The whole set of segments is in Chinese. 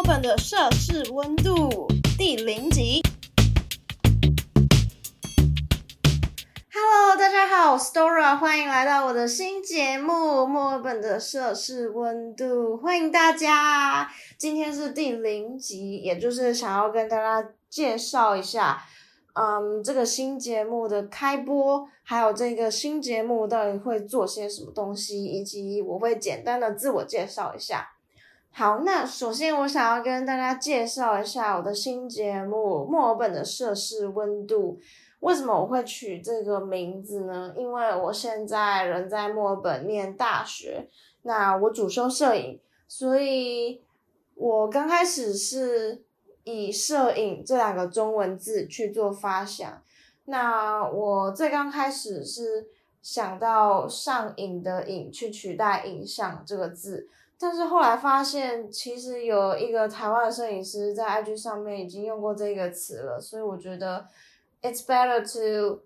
墨本的摄氏温度第零集。Hello，大家好，我是 Dora，欢迎来到我的新节目《墨尔本的摄氏温度》，欢迎大家。今天是第零集，也就是想要跟大家介绍一下，嗯，这个新节目的开播，还有这个新节目到底会做些什么东西，以及我会简单的自我介绍一下。好，那首先我想要跟大家介绍一下我的新节目《墨尔本的摄氏温度》。为什么我会取这个名字呢？因为我现在人在墨尔本念大学，那我主修摄影，所以我刚开始是以摄影这两个中文字去做发想。那我最刚开始是想到上瘾的瘾去取代影像这个字。但是后来发现，其实有一个台湾的摄影师在 IG 上面已经用过这个词了，所以我觉得 it's better to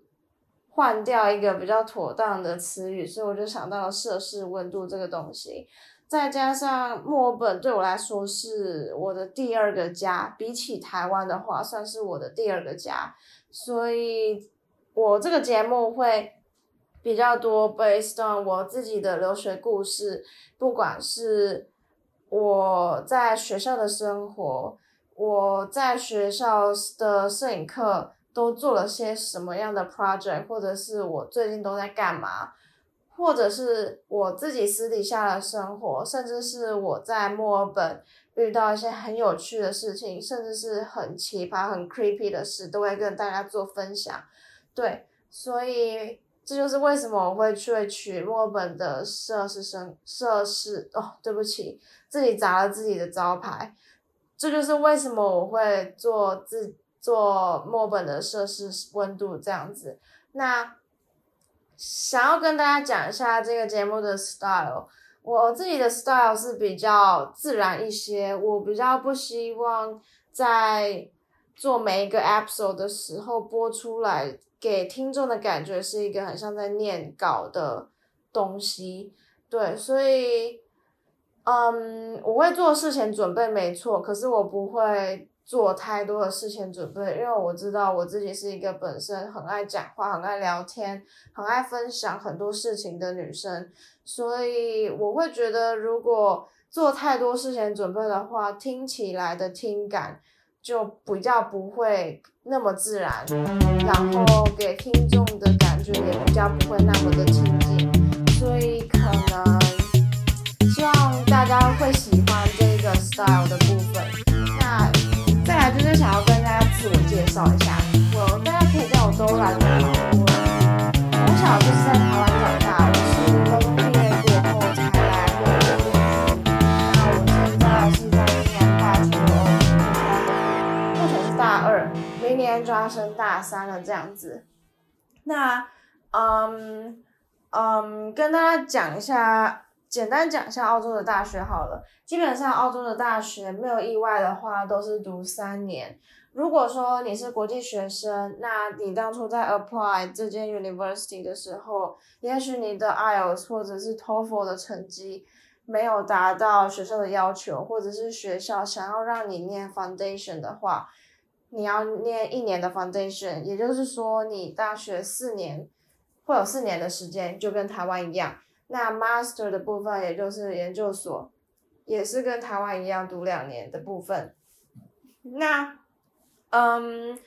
换掉一个比较妥当的词语，所以我就想到了摄氏温度这个东西。再加上墨尔本对我来说是我的第二个家，比起台湾的话，算是我的第二个家，所以我这个节目会。比较多 based on 我自己的留学故事，不管是我在学校的生活，我在学校的摄影课都做了些什么样的 project，或者是我最近都在干嘛，或者是我自己私底下的生活，甚至是我在墨尔本遇到一些很有趣的事情，甚至是很奇葩、很 creepy 的事，都会跟大家做分享。对，所以。这就是为什么我会去取墨尔本的摄氏生摄氏哦，对不起，自己砸了自己的招牌。这就是为什么我会做自做墨本的摄氏温度这样子。那想要跟大家讲一下这个节目的 style，我自己的 style 是比较自然一些，我比较不希望在做每一个 episode 的时候播出来。给听众的感觉是一个很像在念稿的东西，对，所以，嗯，我会做事前准备没错，可是我不会做太多的事前准备，因为我知道我自己是一个本身很爱讲话、很爱聊天、很爱分享很多事情的女生，所以我会觉得如果做太多事前准备的话，听起来的听感。就比较不会那么自然，然后给听众的感觉也比较不会那么的亲近，所以可能抓升大三了，这样子。那，嗯嗯，跟大家讲一下，简单讲一下澳洲的大学好了。基本上，澳洲的大学没有意外的话，都是读三年。如果说你是国际学生，那你当初在 apply 这间 university 的时候，也许你的 IELTS 或者是 TOEFL 的成绩没有达到学校的要求，或者是学校想要让你念 foundation 的话。你要念一年的 foundation，也就是说，你大学四年会有四年的时间，就跟台湾一样。那 master 的部分，也就是研究所，也是跟台湾一样读两年的部分。那，嗯，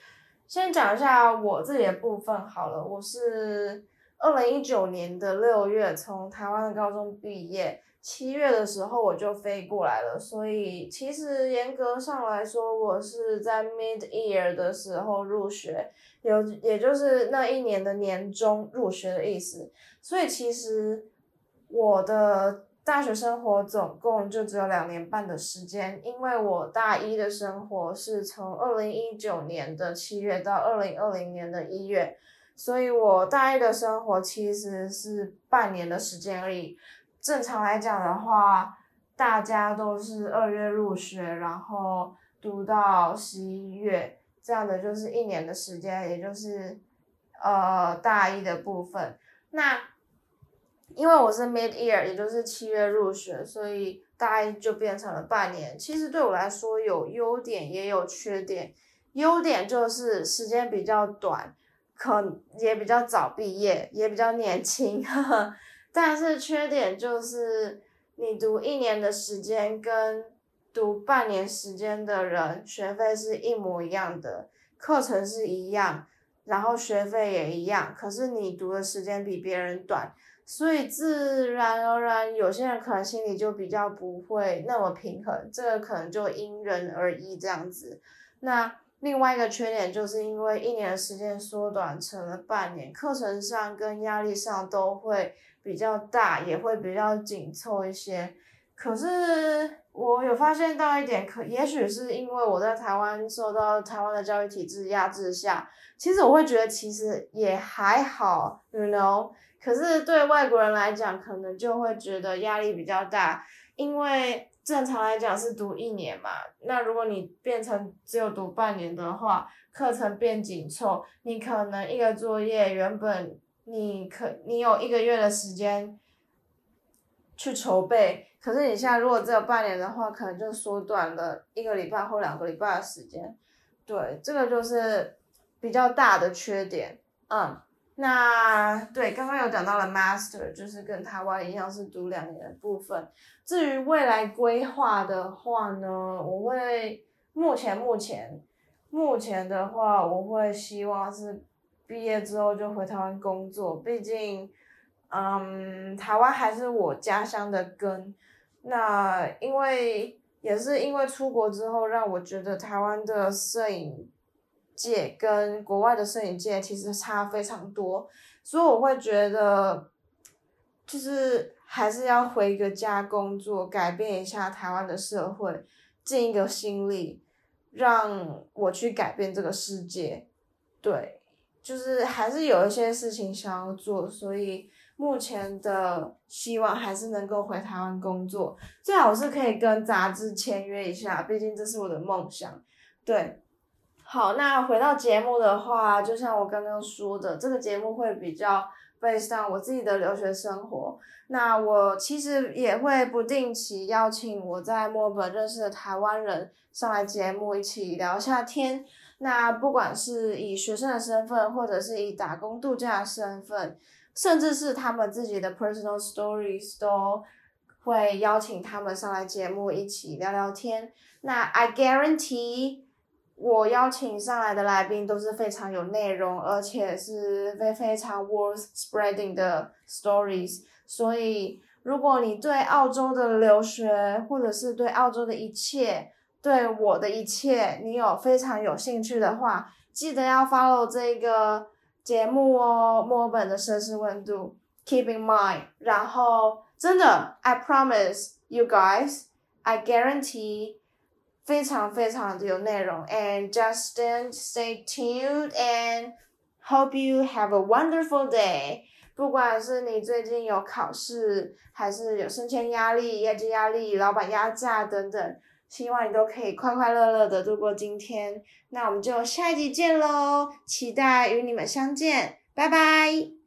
先讲一下我自己的部分好了。我是二零一九年的六月从台湾的高中毕业。七月的时候我就飞过来了，所以其实严格上来说，我是在 mid year 的时候入学，有也就是那一年的年终入学的意思。所以其实我的大学生活总共就只有两年半的时间，因为我大一的生活是从二零一九年的七月到二零二零年的一月，所以我大一的生活其实是半年的时间而已。正常来讲的话，大家都是二月入学，然后读到十一月，这样的就是一年的时间，也就是呃大一的部分。那因为我是 mid year，也就是七月入学，所以大一就变成了半年。其实对我来说有优点也有缺点，优点就是时间比较短，可也比较早毕业，也比较年轻。呵 呵但是缺点就是你读一年的时间跟读半年时间的人学费是一模一样的，课程是一样。然后学费也一样，可是你读的时间比别人短，所以自然而然有些人可能心里就比较不会那么平衡，这个可能就因人而异这样子。那另外一个缺点就是因为一年的时间缩短成了半年，课程上跟压力上都会比较大，也会比较紧凑一些。可是我有发现到一点，可也许是因为我在台湾受到台湾的教育体制压制下，其实我会觉得其实也还好，you know。可是对外国人来讲，可能就会觉得压力比较大，因为正常来讲是读一年嘛，那如果你变成只有读半年的话，课程变紧凑，你可能一个作业原本你可你有一个月的时间去筹备。可是你现在如果只有半年的话，可能就缩短了一个礼拜或两个礼拜的时间。对，这个就是比较大的缺点。嗯，那对，刚刚有讲到了 master，就是跟台湾一样是读两年的部分。至于未来规划的话呢，我会目前目前目前的话，我会希望是毕业之后就回台湾工作，毕竟。嗯，台湾还是我家乡的根。那因为也是因为出国之后，让我觉得台湾的摄影界跟国外的摄影界其实差非常多，所以我会觉得，就是还是要回个家工作，改变一下台湾的社会，尽一个心力，让我去改变这个世界。对，就是还是有一些事情想要做，所以。目前的希望还是能够回台湾工作，最好是可以跟杂志签约一下，毕竟这是我的梦想。对，好，那回到节目的话，就像我刚刚说的，这个节目会比较背上我自己的留学生活。那我其实也会不定期邀请我在墨尔本认识的台湾人上来节目一起聊一下天。那不管是以学生的身份，或者是以打工度假的身份。甚至是他们自己的 personal stories 都会邀请他们上来节目一起聊聊天。那 I guarantee 我邀请上来的来宾都是非常有内容，而且是非非常 worth spreading 的 stories。所以，如果你对澳洲的留学，或者是对澳洲的一切，对我的一切，你有非常有兴趣的话，记得要 follow 这个。节目哦，墨尔本的摄氏温度，keep in mind。然后真的，I promise you guys，I guarantee，非常非常的有内容。And just stay tuned and hope you have a wonderful day。不管是你最近有考试，还是有升迁压力、业绩压力、老板压榨等等。希望你都可以快快乐乐的度过今天，那我们就下一集见喽！期待与你们相见，拜拜。